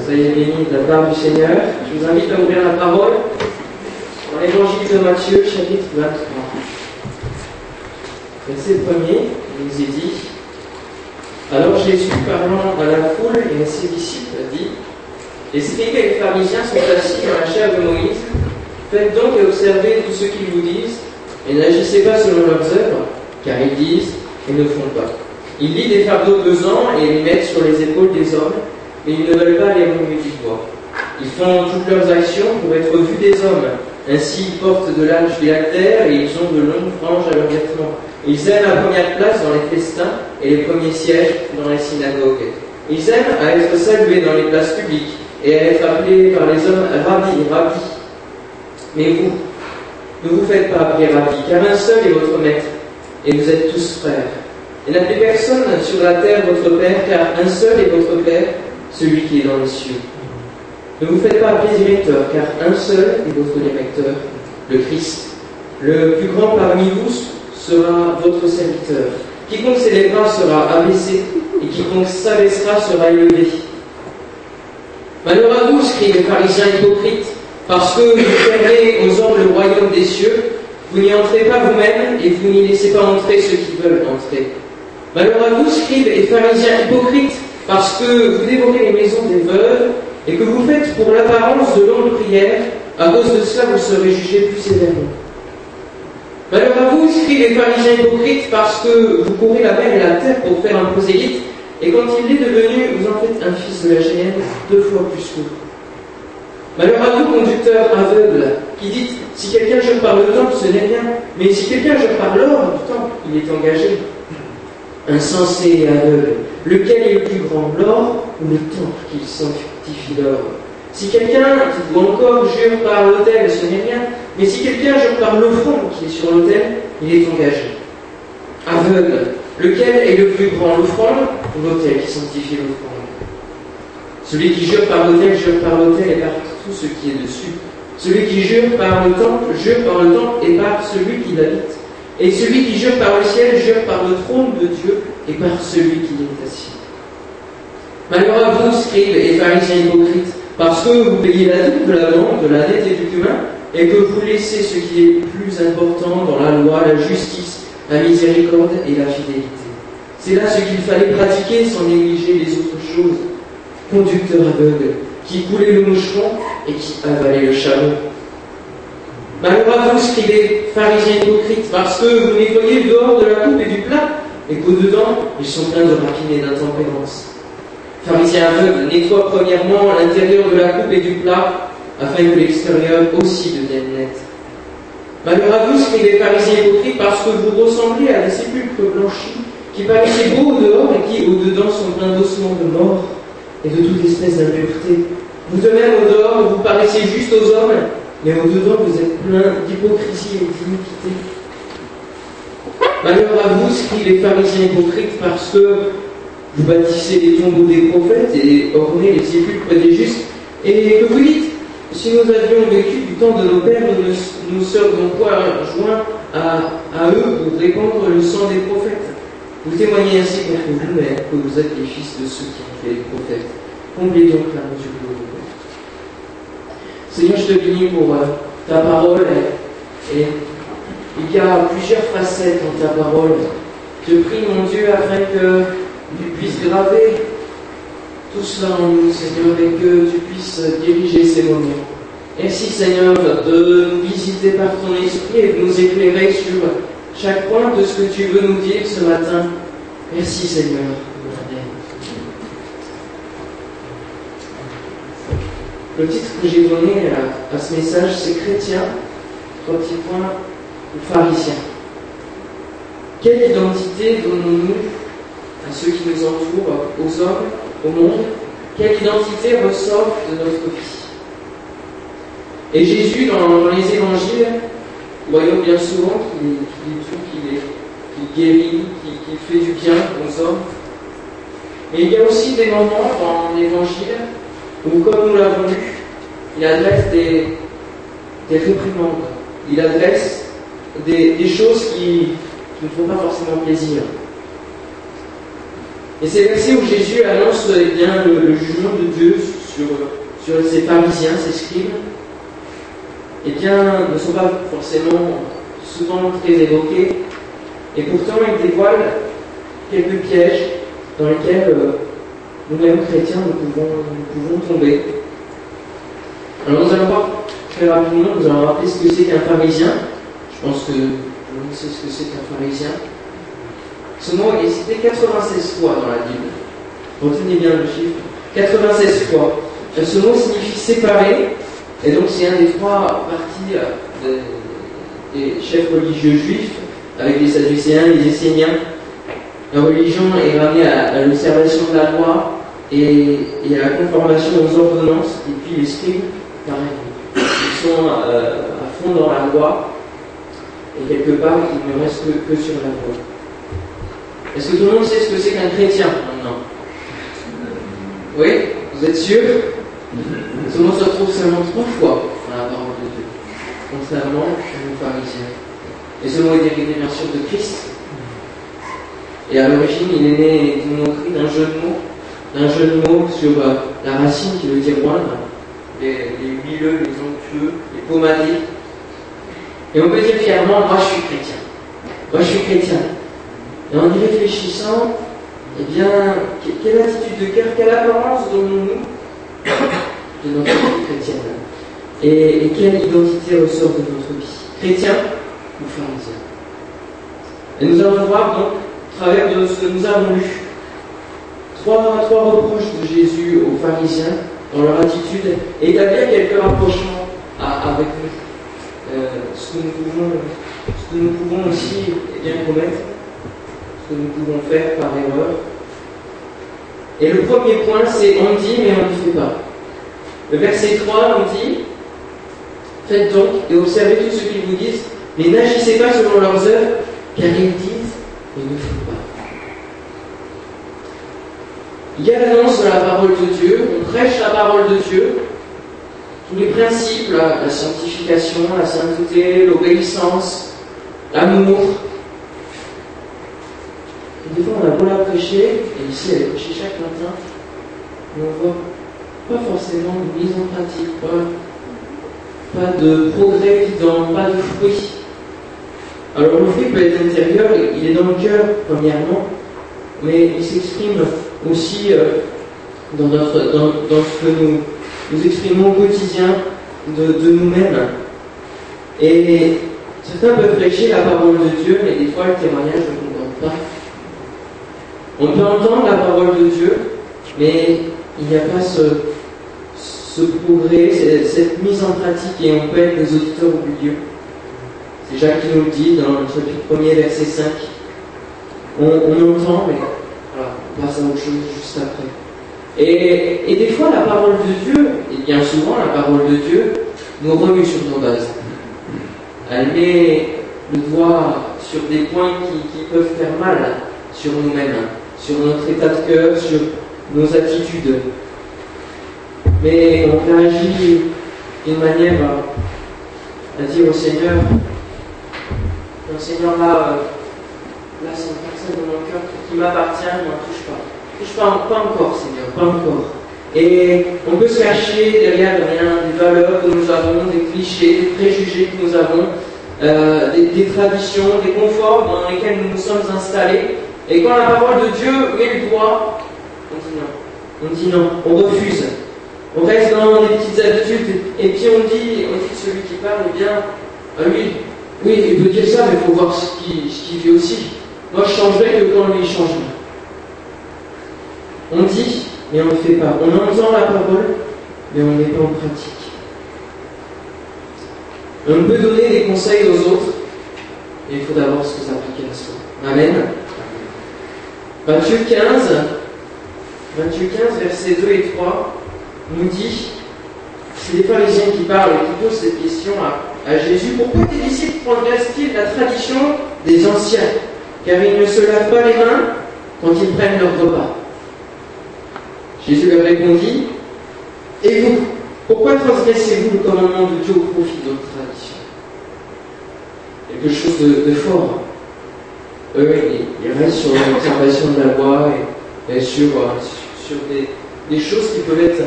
Soyez bénis de la part du Seigneur. Je vous invite à ouvrir la parole dans l'évangile de Matthieu, chapitre 23. Verset premier, il nous est dit Alors Jésus, parlant à la foule et à ses disciples, dit Les scribes et les pharisiens sont assis dans la chair de Moïse. Faites donc et observez tout ce qu'ils vous disent, et n'agissez pas selon leurs œuvres, car ils disent et ne font pas. Ils lient des fardeaux pesants et les mettent sur les épaules des hommes, mais ils ne veulent pas les remuer du bois. Ils font toutes leurs actions pour être vus des hommes. Ainsi, ils portent de l'âge phylactère et ils ont de longues franges à leurs vêtements. Ils aiment la première place dans les festins et les premiers sièges dans les synagogues. Ils aiment à être salués dans les places publiques et à être appelés par les hommes rabbi, rabbi. Mais vous, ne vous faites pas appeler rabbi, car un seul est votre maître, et vous êtes tous frères. Et n'appelez personne sur la terre votre Père, car un seul est votre Père, celui qui est dans les cieux. Ne vous faites pas appeler directeur, car un seul est votre directeur, le Christ. Le plus grand parmi vous sera votre serviteur. Quiconque s'élèvera sera abaissé, et quiconque s'abaissera sera élevé. Malheur à vous, scribes les pharisiens hypocrites, parce que vous fermez aux hommes le royaume des cieux, vous n'y entrez pas vous-même, et vous n'y laissez pas entrer ceux qui veulent entrer. Malheur à vous, scribes et pharisiens hypocrites, parce que vous dévorez les maisons des veuves, et que vous faites pour l'apparence de longues prières, à cause de cela vous serez jugés plus sévèrement. Malheur à vous, scribes et pharisiens hypocrites, parce que vous courez la mer et la terre pour faire un prosélyte, et quand il est devenu, vous en faites un fils de la géhenne deux fois plus que vous. Malheur à vous, conducteurs aveugles, qui dites si quelqu'un jure par le temple, ce n'est rien, mais si quelqu'un jure par l'or du temple, il est engagé. Insensé et aveugle, lequel est le plus grand, l'or ou le temple qu'il sanctifie d'or? Si quelqu'un, ou encore, jure par l'autel, ce n'est rien, mais si quelqu'un jure par l'offrande qui est sur l'autel, il est engagé. Aveugle, lequel est le plus grand, l'offrande ou l'autel qui sanctifie l'offrande? Celui qui jure par l'autel, jure par l'autel et par tout ce qui est dessus. Celui qui jure par le temple, jure par le temple et par celui qui l'habite. Et celui qui jure par le ciel, jure par le trône de Dieu et par celui qui est assis. Malheur à vous, scribes et pharisiens hypocrites, parce que vous payez la dîme de la vente, de la dette et du cumin, et que vous laissez ce qui est plus important dans la loi, la justice, la miséricorde et la fidélité. C'est là ce qu'il fallait pratiquer sans négliger les autres choses. Conducteur aveugle, qui coulait le moucheron et qui avalait le chameau. Malheur à vous, scribez, pharisiens hypocrites, parce que vous nettoyez le dehors de la coupe et du plat, et qu'au-dedans, ils sont pleins de rapine et d'intempérance. Pharisiens aveugles, nettoie premièrement l'intérieur de la coupe et du plat, afin que l'extérieur aussi devienne net. Malheur à vous, scribez, pharisiens hypocrites, parce que vous ressemblez à des sépulcres blanchis, qui paraissaient beaux au dehors et qui, au-dedans, sont pleins d'ossements de mort et de toute espèce d'impureté. Vous de même au dehors, vous paraissez juste aux hommes, mais au-dedans, vous êtes plein d'hypocrisie et d'iniquité. Malheur à vous, scribes les pharisiens hypocrites, parce que vous bâtissez les tombeaux des prophètes et ornez les sépulcres des justes, et que vous dites, si nous avions vécu du temps de nos pères, nous, nous serions quoi joints à, eux pour répandre le sang des prophètes. Vous témoignez ainsi contre vous-même que vous êtes les fils de ceux qui ont fait les prophètes. Comblez donc la mesure Seigneur, je te bénis pour euh, ta parole et il y a plusieurs facettes dans ta parole. Je prie, mon Dieu, afin que tu puisses graver tout cela en nous, Seigneur, et que tu puisses diriger ces moments. Merci, Seigneur, de nous visiter par ton esprit et de nous éclairer sur chaque point de ce que tu veux nous dire ce matin. Merci, Seigneur. Le titre que j'ai donné à, ce message, c'est Chrétien, trois petits points, ou pharisien. Quelle identité donnons-nous à ceux qui nous entourent, aux hommes, au monde? Quelle identité ressort de notre vie? Et Jésus, dans, les évangiles, voyons bien souvent qu'il qu'il qu guérit, qu'il qu fait du bien aux hommes. Mais il y a aussi des moments dans l'évangile où, comme nous l'avons vu, il adresse des, des réprimandes, il adresse des, choses qui, ne font pas forcément plaisir. Et ces versets où Jésus annonce eh bien, le, jugement de Dieu sur, sur ces pharisiens, ces scribes, eh bien, ne sont pas forcément souvent très évoqués, et pourtant il dévoile quelques pièges dans lesquels euh, nous-mêmes chrétiens nous pouvons, nous pouvons tomber. Alors nous allons voir très rapidement, nous allons rappeler ce que c'est qu'un pharisien. Je pense que monde sait ce que c'est qu'un pharisien. Ce mot est cité 96 fois dans la Bible. Retenez bien le chiffre. 96 fois. Ce mot signifie séparer, et donc c'est un des trois parties euh, des, chefs religieux juifs, avec les Sadducéens, les Esséniens. La religion est ramenée à, l'observation de la loi et, à la conformation aux ordonnances, et puis les scribes, pareil. Ils sont euh, à fond dans la loi, et quelque part, ils ne restent que sur la loi. Est-ce que tout le monde sait ce que c'est qu'un chrétien maintenant? Oui? Vous êtes sûr? Ce mot se retrouve seulement trois fois dans la parole de Dieu, contrairement aux pharisiens. Et ce mot est dérivé bien sûr de Christ. Et à l'origine, il est né d'un jeu de mots, d'un jeu de mots sur euh, la racine qui veut dire moindre, les, huileux, les onctueux, les pommadés. Et on peut dire fièrement, moi je suis chrétien. Moi je suis chrétien. Et en y réfléchissant, eh bien, quelle attitude de cœur, quelle apparence donnons-nous de notre vie chrétienne? Et, quelle identité ressort de notre vie? Chrétien ou pharisien Et nous allons voir donc, travers de ce que nous avons lu, trois, trois reproches de Jésus aux pharisiens dans leur attitude établir quelques rapprochements avec nous. Euh, ce, que nous pouvons, ce que nous pouvons aussi eh bien, commettre que nous pouvons faire par erreur. Et le premier point, c'est on dit mais on ne fait pas. Le verset 3, on dit Faites donc et observez tout ce qu'ils vous disent, mais n'agissez pas selon leurs œuvres, car ils disent et ne font pas. Il y a l'annonce de la parole de Dieu, on prêche la parole de Dieu, tous les principes, la sanctification, la sainteté, l'obéissance, l'amour, des fois, on a beau la prêcher, et ici, elle est prêchée chaque matin, mais on voit pas forcément de mise en pratique, pas, pas de progrès évident, pas de fruits. Alors, le fruit peut être intérieur, il est dans le cœur, premièrement, mais il s'exprime aussi euh, dans, ce que nous, nous exprimons au quotidien de, nous-mêmes. Et certains peuvent prêcher la parole de Dieu, mais des fois, le témoignage ne concorde pas on peut entendre la parole de Dieu, mais il n'y a pas ce, progrès, cette mise en pratique, et on peut être des auditeurs oublieux. Jacques qui nous le dit dans le chapitre 1er, verset 5. On, entend, mais on passe à autre chose juste après. Et, des fois, la parole de Dieu, et bien souvent, la parole de Dieu nous remue sur nos bases. Elle met le doigt sur des points qui peuvent faire mal sur nous-mêmes sur notre état de cœur, sur nos attitudes. Mais on réagit d'une manière à, dire au Seigneur, Seigneur, là, là c'est une personne de mon cœur qui m'appartient, ne touche pas. Touche pas, pas encore, Seigneur, pas encore. Et on peut se cacher derrière rien, des valeurs que nous avons, des clichés, des préjugés que nous avons, euh, des, des, traditions, des conforts dans lesquels nous nous sommes installés. Et quand la parole de Dieu met le doigt, on dit non. On dit non, on refuse. On reste dans les petites habitudes, et puis on dit, on dit celui qui parle, eh bien, ah oui, oui, il peut dire ça, mais il faut voir ce qu'il ce fait aussi. Moi, je changerai que quand lui change. On dit, mais on ne fait pas. On entend la parole, mais on n'est pas en pratique. On peut donner des conseils aux autres, mais il faut d'abord se appliquer à soi. Amen. Matthieu 15, Matthieu 15, versets 2 et 3, nous dit, c'est les pharisiens qui parlent et qui posent cette question à, Jésus, pourquoi tes disciples progressent-ils la tradition des anciens Car ils ne se lavent pas les mains quand ils prennent leur repas. Jésus leur répondit, et vous, pourquoi transgressez-vous le commandement de Dieu au profit de votre tradition? Quelque chose de fort eux, ils restent sur l'observation de la loi sur, sur des, des, choses qui peuvent être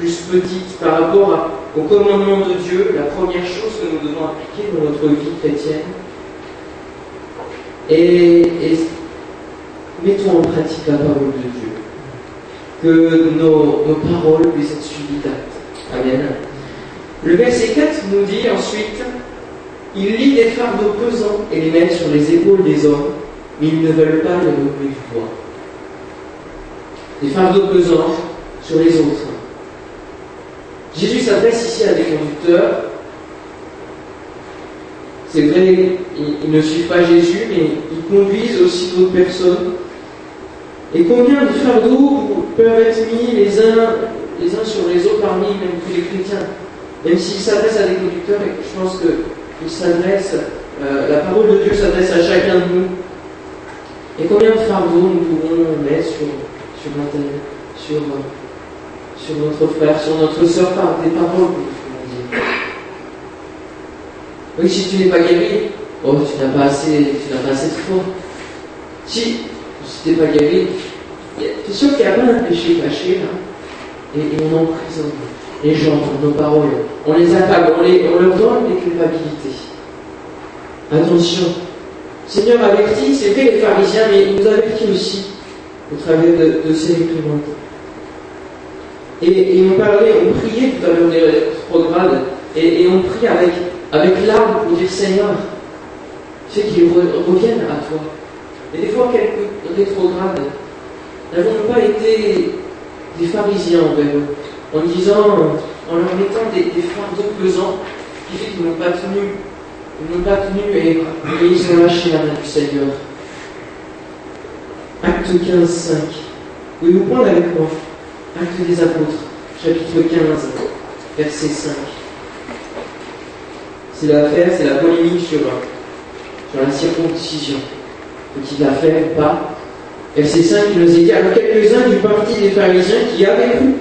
plus petites par rapport au commandement de Dieu, la première chose que nous devons appliquer dans notre vie chrétienne. Et, et mettons en pratique la parole de Dieu. Que nos, nos paroles puissent être suivies d'actes. Amen. Le verset 4 nous dit ensuite il lit des fardeaux pesants et les met sur les épaules des hommes, mais ils ne veulent pas les relever du poids. Des fardeaux pesants sur les autres. Jésus s'adresse ici à des conducteurs. C'est vrai, ils, ne suivent pas Jésus, mais ils conduisent aussi d'autres personnes. Et combien de fardeaux peuvent être mis les uns, sur les autres parmi même tous les chrétiens? Même s'ils s'adressent à des conducteurs, et je pense que s'adresse, euh, la parole de Dieu s'adresse à chacun de nous. Et combien de fardeaux nous pouvons mettre sur, sur sur, euh, sur notre frère, sur notre soeur par des paroles. Oui, si tu n'es pas guéri, oh, tu n'as pas assez, tu n'as pas assez de foi. Si, si tu n'es pas guéri, es sûr qu'il n'y a pas un péché caché là, et, on emprisonne les gens nos paroles. On les attaque, on, les, on leur donne des culpabilités. Attention. Seigneur avertit, c'est vrai les pharisiens, mais il nous avertit aussi au travers de, ces réprimandes. Et, et, on parlait, on priait tout à l'heure des rétrogrades, et, et on prie avec, avec larmes pour dire Seigneur, fais qu'ils reviennent à toi. Et des fois, quelques rétrogrades n'avons pas été des pharisiens envers eux en disant, en leur mettant des, des fardeaux pesants qui fait qu'ils n'ont pas tenu, ils n'ont pas tenu et, ils ont lâché la main du Seigneur. Acte 15, 5. Pouvez-vous prendre avec moi Acte des Apôtres, chapitre 15, verset 5. C'est l'affaire, c'est la polémique sur, sur la circoncision. Faut-il la ou pas? Verset 5, il nous est dit alors quelques-uns du parti des pharisiens qui avaient cru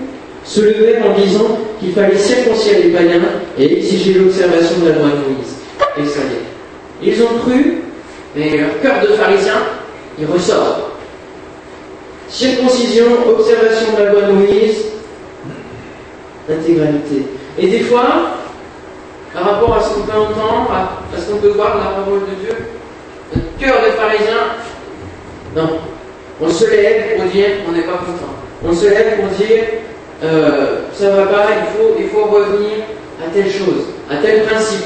se levèrent en disant qu'il fallait circoncire les païens et exiger l'observation de la loi de Moïse. Et ça y est. Ils ont cru, mais leur cœur de pharisien, il ressort. Circoncision, observation de la loi de Moïse, intégralité. Et des fois, par rapport à ce qu'on peut entendre, à ce qu'on peut voir de la parole de Dieu, notre cœur de pharisien, non. On se lève pour dire qu'on n'est pas content. On se lève pour dire euh, ça va pas, il faut, il faut revenir à telle chose, à tel principe.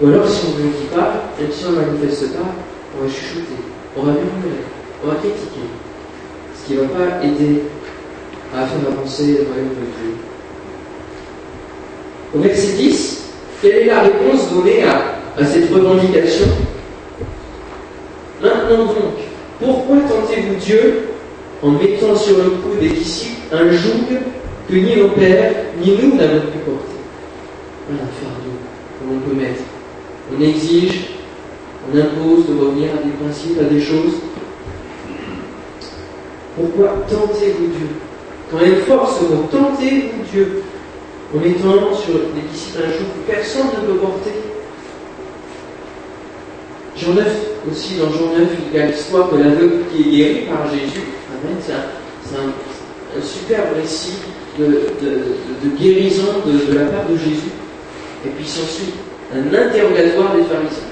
Ou alors, si on ne le dit pas, et si on ne manifeste pas, on va chuchoter, on va murmurer, on va critiquer. Ce qui ne va pas aider à faire avancer le royaume de Dieu. Au verset 10, quelle est la réponse donnée à, à cette revendication? Maintenant donc, pourquoi tentez-vous Dieu en mettant sur le cou des disciples un joug que ni nos pères, ni nous n'avons pu porter? Voilà un fardeau qu'on peut mettre. On exige, on impose de revenir à des principes, à des choses. Pourquoi tentez-vous Dieu? Quand même force vous tentez-vous Dieu? En mettant sur les disciples un joug que personne ne peut porter. Jean 9, aussi dans Jean 9, il y a l'histoire de l'aveugle qui est guéri par Jésus c'est un, superbe récit de, guérison de, la part de Jésus. Et puis s'ensuit un interrogatoire des pharisiens.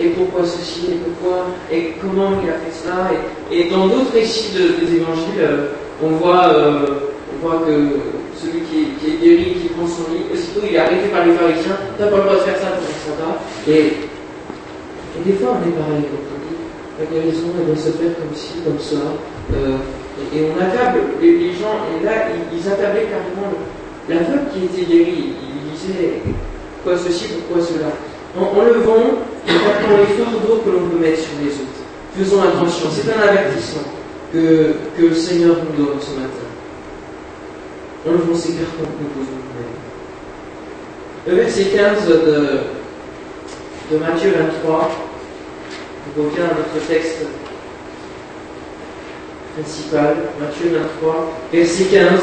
Et pourquoi ceci Et pourquoi Et comment il a fait cela et, dans d'autres récits des évangiles, euh, on voit, euh, on voit que celui qui est, guéri, qui prend son lit, aussitôt il est arrêté par les pharisiens, t'as pas le droit de faire ça, va. Et, et des fois on est pareil la guérison, elle doit se faire comme ci, comme ça. Euh, et, on accable les, gens, et là, ils, accablaient carrément la qui était guérie. Ils disaient quoi ceci, pourquoi cela? En enlevons et portant les fardeaux que l'on peut mettre sur les autres. Faisons attention, c'est un avertissement que, que le Seigneur nous donne ce matin. Enlevons ces cartons que nous posons nous-mêmes. Le verset 15 de, de Matthieu 23 on revient à notre texte principal, Matthieu 23, verset 15.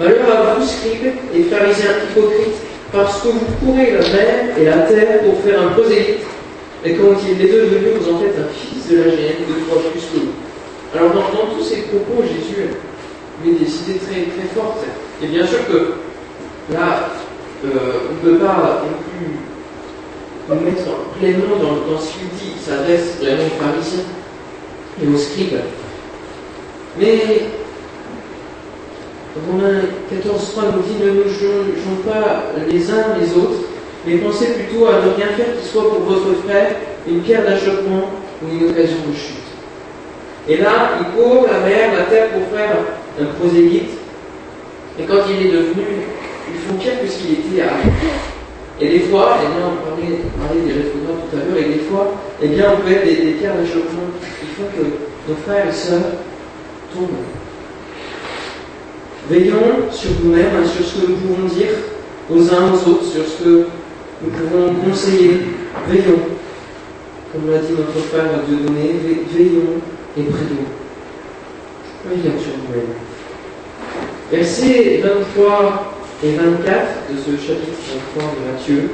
Malheur à vous, scribes et pharisiens hypocrites, parce que vous courez la mer et la terre pour faire un prosélyte, et quand il est devenu, vous en faites un fils de la géhenne, deux fois plus que. Alors dans, tous ces propos, Jésus met des idées très, très fortes. Et bien sûr que là, euh, on ne peut pas non plus mettre pleinement dans, dans ce qu'il dit. Il s'adresse vraiment aux pharisiens et aux scribes. Mais Romains 14.3 nous dit ne nous jugeons pas les uns les autres, mais pensez plutôt à ne rien faire qui soit pour votre frère une pierre d'achoppement ou une occasion de chute. Et là, il court la mer, la terre pour faire un prosélyte. Et quand il est devenu, ils font pire que ce qu'il était avant. Et des fois, et bien, on parlait, parlait des rétrogrades tout à l'heure, et des fois, eh bien, on peut être des, des pierres d'achoppement qui font que nos frères et sœurs tombent. Veillons sur nous-mêmes, hein, sur ce que nous pouvons dire aux uns aux autres, sur ce que nous pouvons conseiller. Veillons. Comme l'a dit notre frère Dieudonné, veillons et prions. Veillons sur nous-mêmes. Versets 23 et 24 de ce chapitre 23 de Matthieu.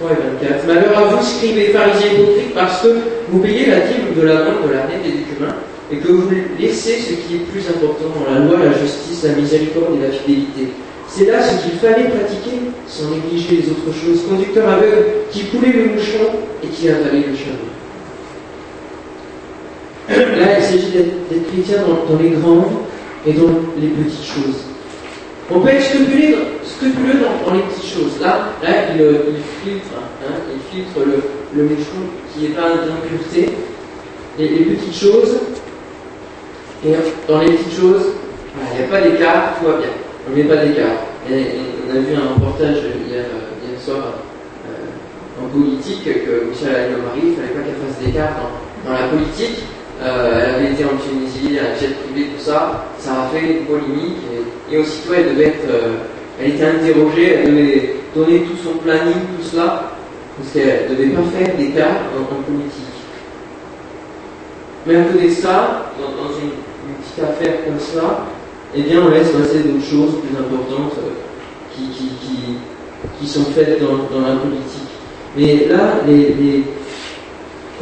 23 et 24. Malheur à vous, scribes et pharisiens hypocrites, parce que vous payez la dîme de la main, de l'année et du cumin, et que vous laissez ce qui est plus important dans la loi, la justice, la miséricorde et la fidélité. C'est là ce qu'il fallait pratiquer sans négliger les autres choses. Conducteur aveugle qui coulait le mouchon et qui avalait le charbon. Là, il s'agit d'être chrétien dans, les grandes et dans les petites choses. On peut être scrupuleux, dans, les petites choses. Là, là il, il filtre, hein, il filtre le, le qui n'est pas d'impureté. Les petites choses, et dans les petites choses, il n'y a pas d'écart, tout va bien. On met pas d'écart. on a vu un reportage hier, hier soir euh, en politique que Michel Alliot-Marie, il ne fallait pas qu'elle fasse d'écart dans, la politique. Euh, elle avait été en Tunisie, un jet privé, tout ça. Ça a fait une polémique. Et, et aussitôt, elle devait. Euh, elle était interrogée, elle devait donner tout son planning, tout cela. Parce qu'elle ne devait pas faire d'écart en, politique. Mais à côté de ça, petite affaire comme ça, eh bien, on laisse passer d'autres choses plus importantes euh, qui, qui, qui, qui, sont faites dans, dans, la politique. Mais là, les, les,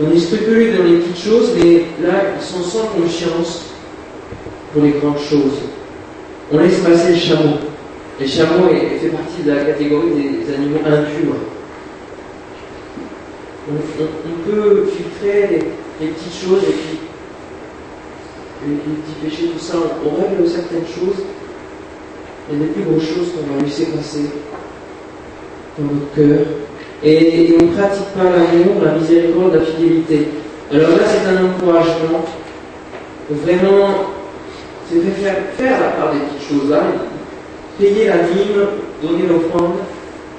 on est scrupuleux dans les petites choses, mais là, ils sont sans conscience pour les grandes choses. On laisse passer le chameau. Le chameau fait partie de la catégorie des animaux impurs. On peut filtrer les, les petites choses et puis les, petits péchés, tout ça, on, règle certaines choses, mais les plus grosses choses qu'on va laisser passer dans notre cœur. Et, on ne pratique pas l'amour, la miséricorde, la fidélité. Alors là, c'est un encouragement. Vraiment, c'est faire, faire la part des petites choses là, payer la dîme, donner l'offrande,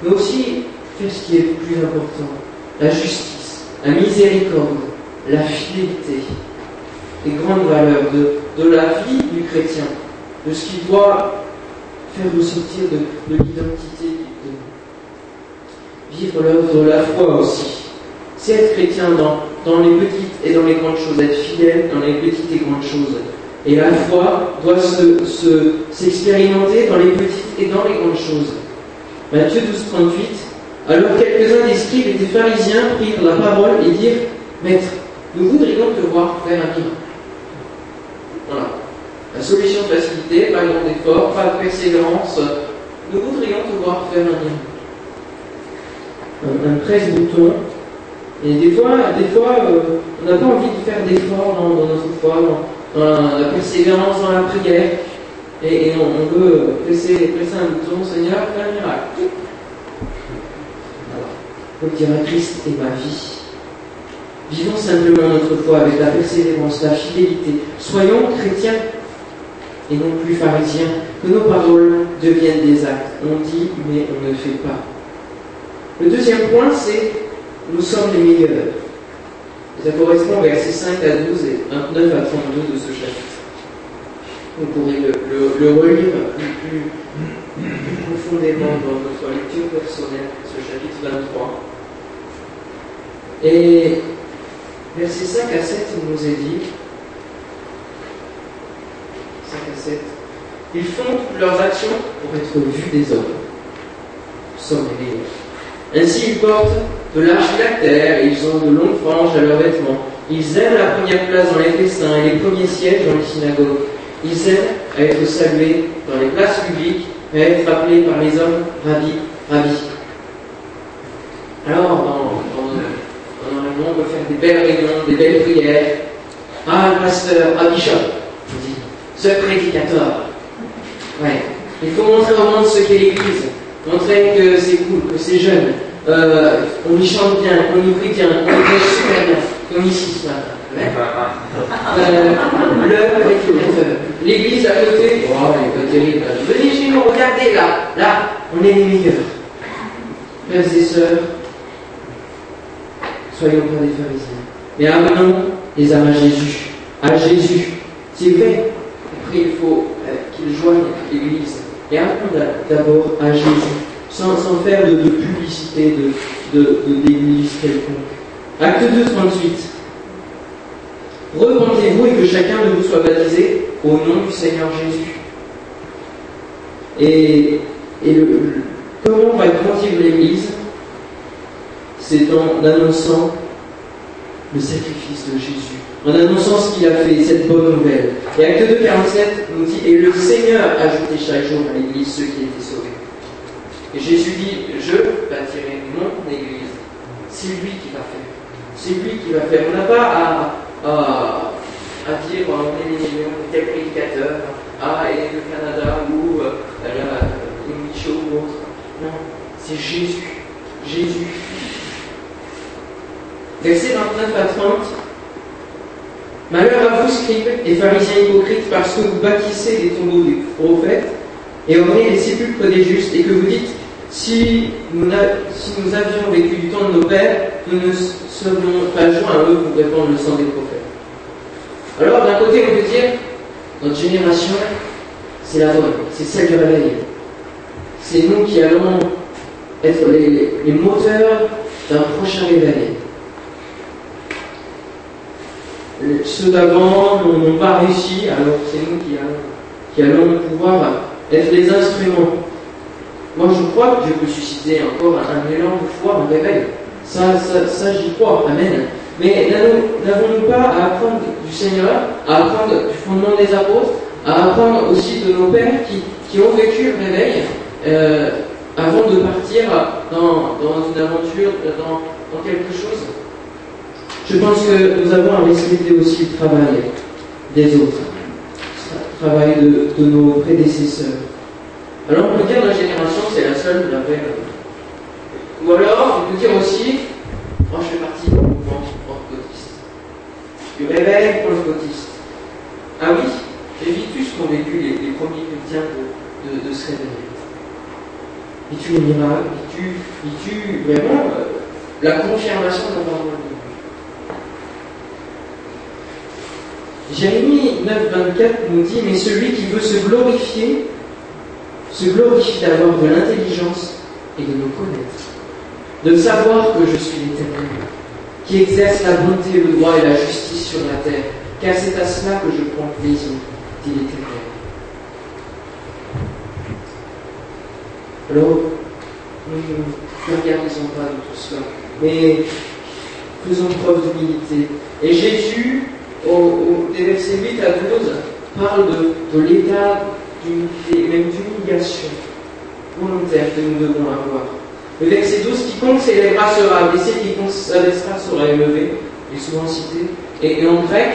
mais aussi faire ce qui est le plus important, la justice, la miséricorde, la fidélité, les grandes valeurs de, de, la vie du chrétien, de ce qui doit faire ressortir de, de l'identité, de vivre l'œuvre de la foi aussi. C'est être chrétien dans, dans les petites et dans les grandes choses, être fidèle dans les petites et grandes choses. Et la foi doit s'expérimenter se, dans les petites et dans les grandes choses. Matthieu 12, 38. Alors quelques-uns des scribes et des pharisiens prirent la parole et dirent Maître, nous voudrions te voir faire un miracle. Voilà. La solution de facilité, pas grand effort, pas de persévérance. Nous voudrions te voir faire un. Un, un presse-bouton. Et des fois, des fois euh, on n'a pas envie de faire d'efforts dans, notre foi, dans, la, persévérance dans la prière. Et, on, veut presser, presser un bouton, Seigneur, fais un miracle. Voilà. Comme dira Christ est ma vie. Vivons simplement notre foi avec la persévérance, la fidélité. Soyons chrétiens et non plus pharisiens. Que nos paroles deviennent des actes. On dit, mais on ne fait pas. Le deuxième point, c'est nous sommes les meilleurs. Ça correspond aux versets 5 à 12 et 29 à 32 de ce chapitre. Vous pourrez le, relire plus, plus, plus, profondément dans votre lecture personnelle, ce chapitre 23. Et Versets 5 à 7, il nous est dit, 5 à 7, ils font leurs actions pour être vus des hommes. meilleurs. Ainsi, ils portent de l'argilactère et ils ont de longues franges à leurs vêtements. Ils aiment la première place dans les festins et les premiers sièges dans les synagogues. Ils aiment à être salués dans les places publiques et à être appelés par les hommes Rabbi, Rabbi. Alors, dans on peut faire des belles réunions, des belles prières. Ah, pasteur, ah, bishop, on dit, ce prédicateur. Ouais. Il faut montrer au monde ce qu'est l'Église, montrer que c'est cool, que c'est jeune, euh, on y chante bien, on y prie bien, on y prêche super bien, comme ici ce matin. Euh, le prédicateur. L'église à côté, oh, elle est pas terrible. Venez chez nous, regardez là, là, on est les meilleurs. Frères et sœurs, soyons pas des pharisiens. Mais amenons les âmes à Jésus. À Jésus. C'est vrai. Après, il faut euh, qu'ils joignent l'Église. Et amenons d'abord à Jésus. Sans, faire de, publicité de, quelconque. Acte 2, 38. Repentez-vous et que chacun de vous soit baptisé au nom du Seigneur Jésus. Et, et le, comment on va grandir l'Église? C'est en annonçant le sacrifice de Jésus, en annonçant ce qu'il a fait, cette bonne nouvelle. Et Acte 2, 47 nous dit Et le Seigneur ajoutait chaque jour à l'Église ceux qui étaient sauvés. Et Jésus dit Je bâtirai mon Église. C'est lui qui va faire. C'est lui qui va faire. On n'a pas à, à à dire on est les tel prédicateur, ah, et le Canada ou euh, la, ou autre. Non, c'est Jésus. Jésus. Verset 29 à 30. Malheur à vous, scribes et pharisiens hypocrites, parce que vous bâtissez les tombeaux des prophètes et ornez les sépulcres des justes, et que vous dites si nous, avions vécu du temps de nos pères, nous ne serions pas joints à eux pour répandre le sang des prophètes. Alors, d'un côté, on peut dire, notre génération, c'est la bonne, c'est celle du réveil. C'est nous qui allons être les, moteurs d'un prochain réveil. Ceux d'avant n'ont pas réussi, alors c'est nous qui allons, pouvoir être les instruments. Moi, je crois que Dieu peut susciter encore un, élan de foi, un réveil. Ça, j'y crois. Amen. Mais n'avons-nous pas à apprendre du Seigneur, à apprendre du fondement des apôtres, à apprendre aussi de nos pères qui, ont vécu le réveil euh, avant de partir dans, une aventure, dans, quelque chose? Je pense que nous avons à respecter aussi le travail des autres, le travail de, nos prédécesseurs. Alors on peut dire la génération, c'est la seule qui l'avait. Ou alors, on peut dire aussi, moi je fais partie du mouvement du réveil gotiste. Ah oui, j'ai vécu ce qu'ont vécu les, premiers chrétiens de, de, de, ce réveil. Tu les miracles, tu vraiment euh, la confirmation de la parole de Dieu? Jérémie 9, 24 nous dit Mais celui qui veut se glorifier, se glorifie d'avoir de l'intelligence et de me connaître, de savoir que je suis l'éternel qui exerce la bonté, le droit et la justice sur la terre, car c'est à cela que je prends plaisir, dit l'Éternel. Alors, ne regardons pas de tout cela, mais faisons preuve d'humilité. Et Jésus, des versets 8 à 12, parle de, l'état d'humilité, même d'humiliation volontaire que nous devons avoir. Le verset 12, quiconque s'élèvera sera abaissé, quiconque s'abaissera sera élevé, est souvent cité. Et, en grec,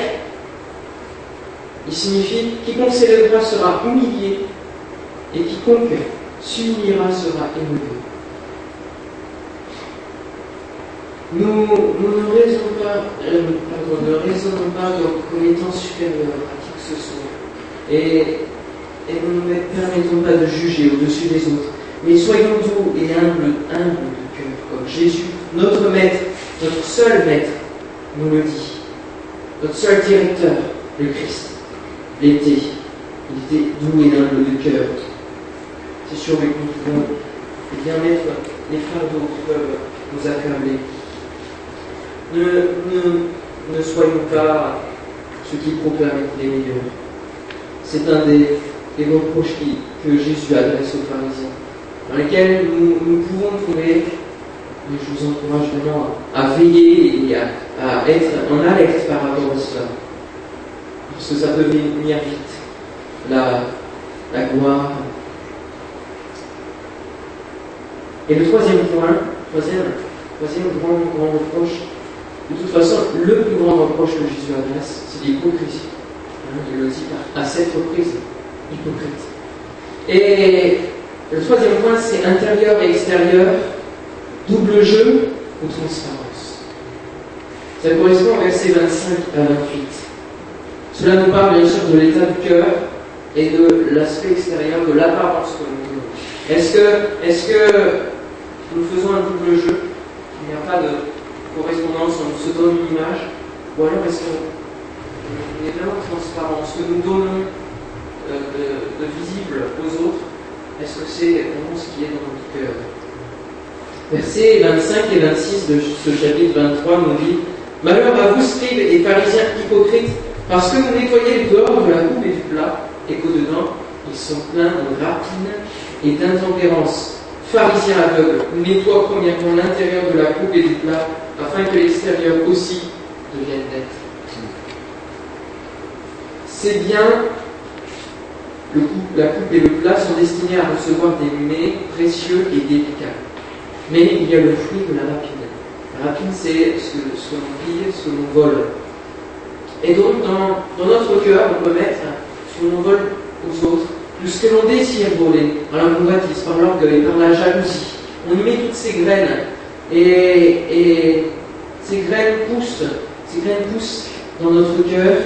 il signifie quiconque s'élèvera sera humilié, et quiconque s'humiliera sera élevé. Nous, ne raisonnons pas, euh, pardon, ne pas supérieurs à qui que ce soit. Et, nous ne permettons pas de juger au-dessus des autres. Mais soyons doux et humbles, humbles de cœur, comme Jésus, notre maître, notre seul maître, nous le dit. Notre seul directeur, le Christ, l'était. Il était doux et humble de cœur. C'est sûr que nous pouvons bien mettre les fardeaux qui peuvent nous accabler. Ne, soyons pas ceux qui proclament les meilleurs. C'est un des, des reproches que Jésus adresse aux pharisiens dans lesquels nous, pouvons trouver, et je vous encourage vraiment à, veiller et à, être en alerte par rapport à cela. Parce que ça peut venir vite, la, la gloire. Et le troisième point, troisième, troisième grand, grand reproche, de toute façon, le plus grand reproche que Jésus adresse, c'est l'hypocrisie. Hein, il le dit à cette reprise, hypocrite. Et le troisième point, c'est intérieur et extérieur, double jeu ou transparence. Ça correspond au verset 25 à 28. Cela nous parle bien sûr de l'état du cœur et de l'aspect extérieur, de l'apparence que nous voulons. Est-ce que, est que nous faisons un double jeu? Il n'y a pas de correspondance, on se donne une image Ou alors est-ce qu'on est vraiment transparent? Ce que nous donnons euh, de visible aux autres, est-ce que c'est vraiment ce qui est dans notre cœur? Versets 25 et 26 de ce chapitre 23 nous dit Malheur à vous, scribes et pharisiens hypocrites, parce que vous nettoyez le dehors de la coupe et du plat, et qu'au-dedans, ils sont pleins de rapine et d'intempérance. Pharisiens aveugles, nettoie premièrement l'intérieur de la coupe et du plat, afin que l'extérieur aussi devienne net. C'est bien la coupe et le plat sont destinés à recevoir des mets précieux et délicats. Mais il y a le fruit de la rapine. La rapine, c'est ce, que l'on pille, ce que l'on vole. Et donc, dans, notre cœur, on peut mettre ce que l'on vole aux autres, tout ce que l'on désire voler, par la convoitise, par l'orgueil, par la jalousie. On y met toutes ces graines. Et, ces graines poussent, ces graines poussent dans notre cœur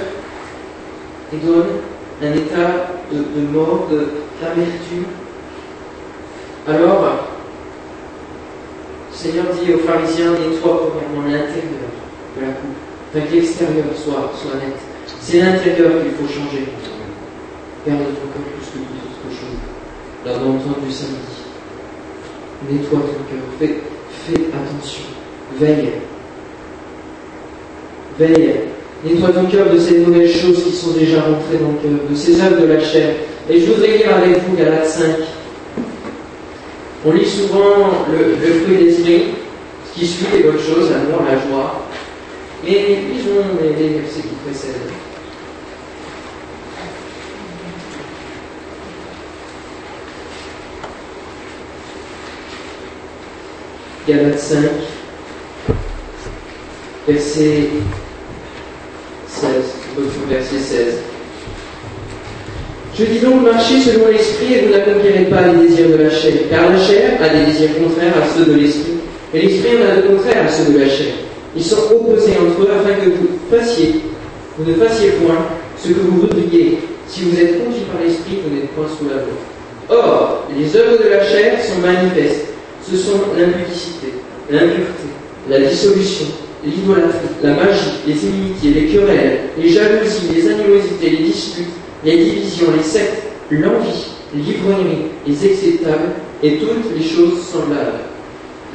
et donnent un état de, mort, d'amertume. Alors, le Seigneur dit aux pharisiens, nettoie premièrement l'intérieur de la coupe, afin que l'extérieur soit, soit net. C'est l'intérieur qu'il faut changer. Garde ton cœur plus que toute autre chose. L'avons entendu samedi. Nettoie ton cœur. Fais, fais attention. Veille. Veille Nettoie ton cœur de ces nouvelles choses qui sont déjà rentrées dans le cœur, de ces œuvres de la chair. Et je voudrais lire avec vous Galates 5. On lit souvent le, fruit des esprits, ce qui suit les bonnes choses, l'amour, la joie. Mais lisons les versets qui précèdent. Galates 5, verset 16, verset 16. Je dis donc, marchez selon l'esprit et vous n'accomplirez pas les désirs de la chair, car la chair a des désirs contraires à ceux de l'esprit, et l'esprit en a de contraires à ceux de la chair. Ils sont opposés entre eux afin que vous fassiez, vous ne fassiez point ce que vous voudriez. Si vous êtes conduit par l'esprit, vous n'êtes point sous la loi. Or, les œuvres de la chair sont manifestes. Ce sont l'impudicité, l'impureté, la dissolution, l'idolâtrie, la magie, les inimitiés, les querelles, les jalousies, les animosités, les disputes, les divisions, les sectes, l'envie, l'ivrognerie, les acceptables et toutes les choses semblables.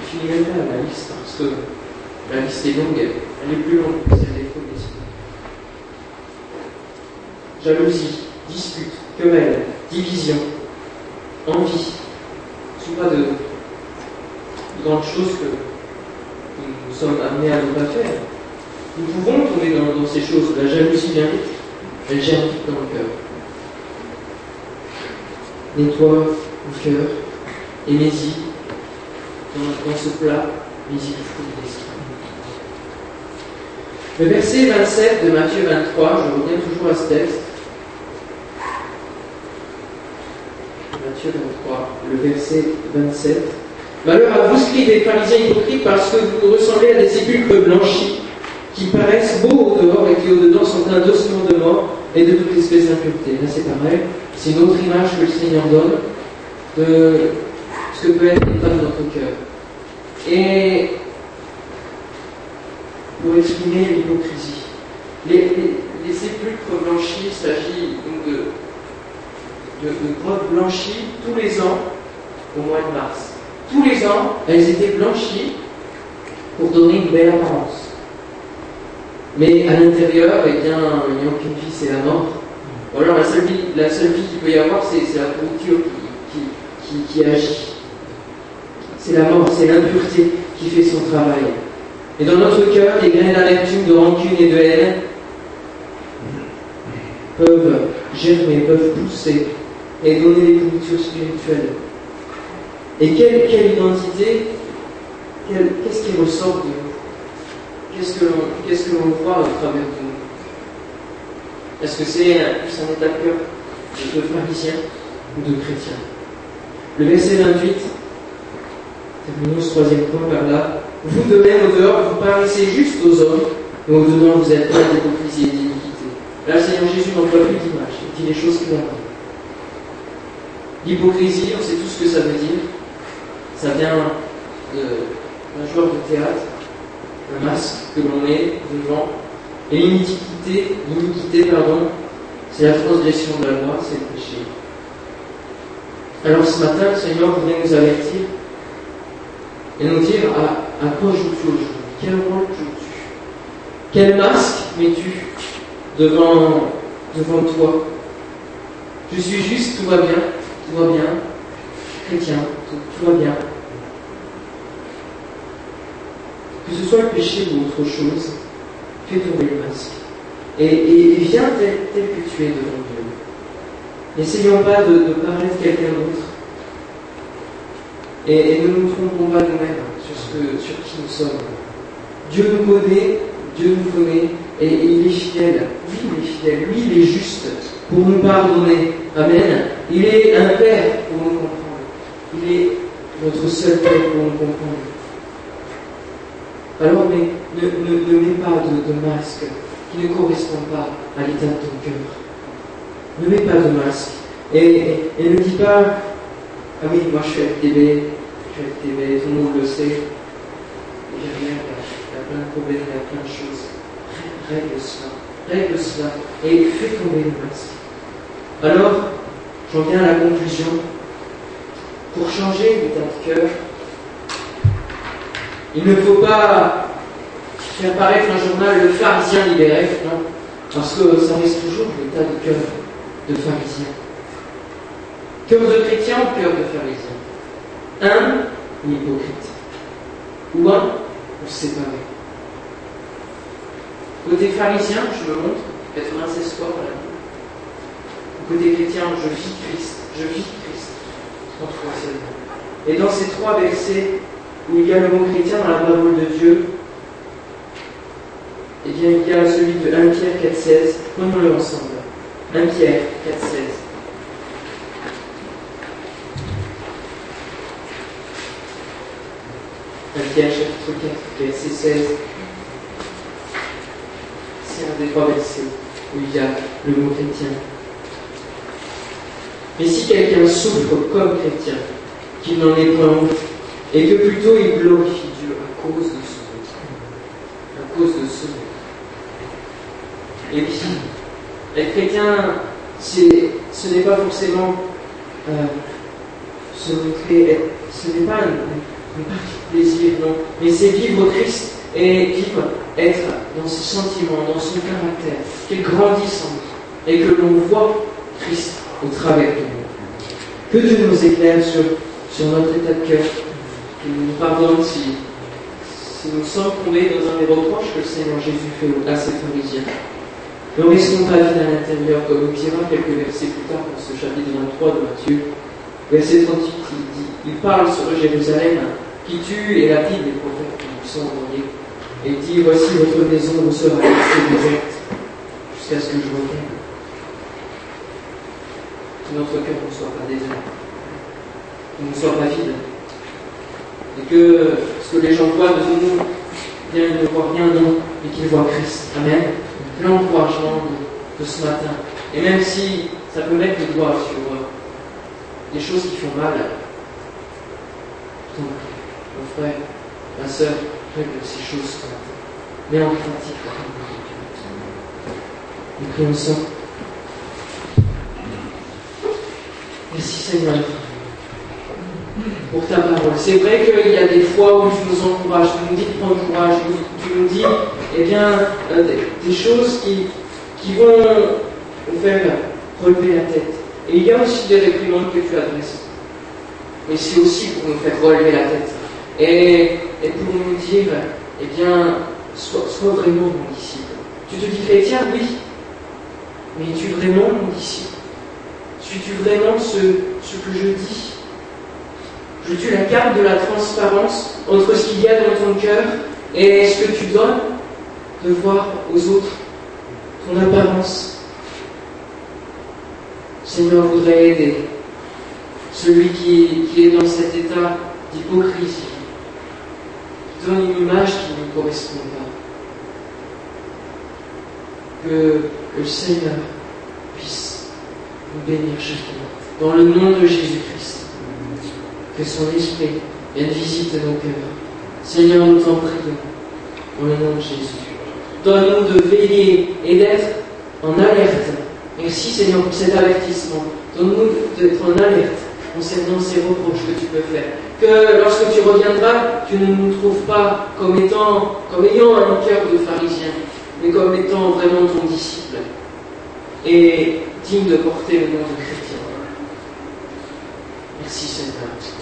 Je finis même pas la liste parce que la liste est longue, elle est plus longue que celle des Jalousie, dispute, querelle, division, envie, sont pas de, de grandes choses que nous sommes amenés à ne pas faire. Nous pouvons tomber dans, ces choses. La jalousie vient vite, elle gère vite dans le cœur. Nettoie le cœur et mets-y dans, ce plat, mets-y le fruit de l'esprit. Le verset 27 de Matthieu 23, je reviens toujours à ce texte. Matthieu 23, le verset 27. Malheur à vous, scribes et pharisiens hypocrites, parce que vous ressemblez à des sépulcres blanchis, qui paraissent beaux au dehors et qui au-dedans sont un d'ossements de mort et de toute espèce d'impureté. Là, c'est pareil. C'est une autre image que le Seigneur donne de ce que peut être l'état de notre cœur. Et pour exprimer l'hypocrisie. Les, sépulcres blanchis, il s'agit de, de, de grottes blanchies tous les ans au mois de mars tous les ans, elles étaient blanchies pour donner une belle apparence. Mais à l'intérieur, eh bien, il n'y a aucune vie, c'est la mort. Alors la seule vie, la seule vie qu'il peut y avoir, c'est la pourriture qui, qui, qui, agit. c'est la mort, c'est l'impureté qui fait son travail. Et dans notre cœur, les graines d'amertume, de rancune et de haine peuvent germer, peuvent pousser et donner des pourritures spirituelles. Et quelle, identité, qu'est-ce qui ressort de nous Qu'est-ce que l'on qu'est-ce que voit au travers de nous? Est-ce que c'est plus un état de de pharisien ou de chrétien Le verset 28, terminons ce troisième point par là. Vous de même au dehors, vous paraissez juste aux hommes, mais au dedans vous êtes plein d'hypocrisie et d'iniquité. Là, Seigneur Jésus n'emploie plus d'image, il dit les choses clairement. L'hypocrisie, on sait tout ce que ça veut dire. Ça vient d'un joueur de théâtre, un masque que l'on met devant. Et l'iniquité, pardon, c'est la transgression de la loi, c'est le péché. Alors ce matin, le Seigneur voudrait nous avertir et nous dire à, à quoi joues-tu aujourd'hui? Quel rôle joues-tu? Quel masque mets-tu devant, devant toi? Je suis juste, tout va bien, tout va bien, chrétien, tout, va bien. Que ce soit le péché ou autre chose, fais tomber le masque. Et, viens tel, que tu es devant Dieu. N'essayons pas de, de paraître quelqu'un d'autre. Et, ne nous trompons pas nous-mêmes sur qui nous sommes. Dieu nous connaît, Dieu nous connaît, et, et il est fidèle. Oui, il est fidèle. Lui, il est juste pour nous pardonner. Amen. Il est un Père pour nous comprendre. Il est notre seul Père pour nous comprendre. Alors, ne, ne, ne mets pas de, masque qui ne correspond pas à l'état de ton cœur. Ne mets pas de masque. Et, et, ne dis pas, ah oui, moi je suis FTB, je suis FTB, tout le monde le sait. Il il y a plein de problèmes, il y a plein de choses. Règle cela, règle cela, et fais tomber le masque. Alors, j'en viens à la conclusion. Pour changer l'état de cœur, il ne faut pas faire paraître un journal le pharisien libéré, non, parce que ça reste toujours l'état de cœur de pharisien. Cœur de chrétien ou cœur de pharisien Un ou hypocrite Ou un ou séparé Côté pharisien, je me montre, 96 fois voilà. Côté chrétien, je vis Christ, je vis Christ. Et dans ces trois versets il y a le mot chrétien dans la parole de Dieu, eh bien, il y a celui de 1 Pierre 4,16. Prenons-le ensemble. 1 Pierre 4,16. Pierre chapitre 4, verset 16. C'est un des trois versets où il y a le mot chrétien. Mais si quelqu'un souffre comme chrétien, qu'il n'en est point honte, et que plutôt il glorifie Dieu à cause de son nom, à cause de. Et puis, être chrétien, ce n'est pas forcément euh, se montrer, ce n'est pas un, plaisir, non, mais c'est vivre Christ et vivre, être dans ses sentiments, dans son caractère, qu'il grandisse en nous et que l'on voit Christ au travers de nous. Que Dieu nous éclaire sur, sur notre état de cœur, qu'il nous pardonne si, si nous sommes tombés dans un des reproches que le Seigneur Jésus fait à ces pharisiens. Ne restons pas vides à l'intérieur, comme nous dira quelques versets plus tard dans ce chapitre 23 de Matthieu. Verset 38, il dit, il parle sur Jérusalem qui tue et lapide les prophètes qui nous sont envoyés. Et dit, voici votre maison vous sera laissée déserte jusqu'à ce que je revienne. Que notre cœur ne soit pas désert, ne soit pas vide. Et que ce que les gens voient de nous, bien, ils ne voient rien, non, mais qu'ils voient Christ. Amen l'encouragement de, de, ce matin. Et même si ça peut mettre le doigt sur euh, des choses qui font mal, donc, mon frère, ma soeur, règle ces choses ce matin. Mais en pratique. Nous prions ça. Merci Seigneur pour ta parole. C'est vrai qu'il y a des fois où tu nous encourages, tu nous dis de prendre courage, tu nous dis eh bien, euh, des, choses qui, qui vont nous faire relever la tête. Et il y a aussi des réprimandes que tu adresses. mais c'est aussi pour nous faire relever la tête. Et, et pour nous dire, eh bien, sois, sois vraiment mon disciple. Tu te dis chrétien, oui, mais es-tu vraiment mon disciple? Suis-tu vraiment ce, ce que je dis? Je-tu la carte de la transparence entre ce qu'il y a dans ton cœur et ce que tu donnes de voir aux autres ton apparence? Seigneur voudrait aider celui qui, qui est dans cet état d'hypocrisie, qui donne une image qui ne correspond pas. Que, que le Seigneur puisse nous bénir chacun. Dans le nom de Jésus-Christ. Que son esprit vienne visiter nos cœurs. Seigneur, nous t'en prions. Dans le nom de Jésus. Donne-nous de veiller et d'être en alerte. Merci Seigneur pour cet avertissement. Donne-nous d'être en alerte concernant ces reproches que tu peux faire. Que lorsque tu reviendras, tu ne nous trouves pas comme étant, comme ayant un cœur de pharisien, mais comme étant vraiment ton disciple et digne de porter le nom de chrétien. Merci Seigneur.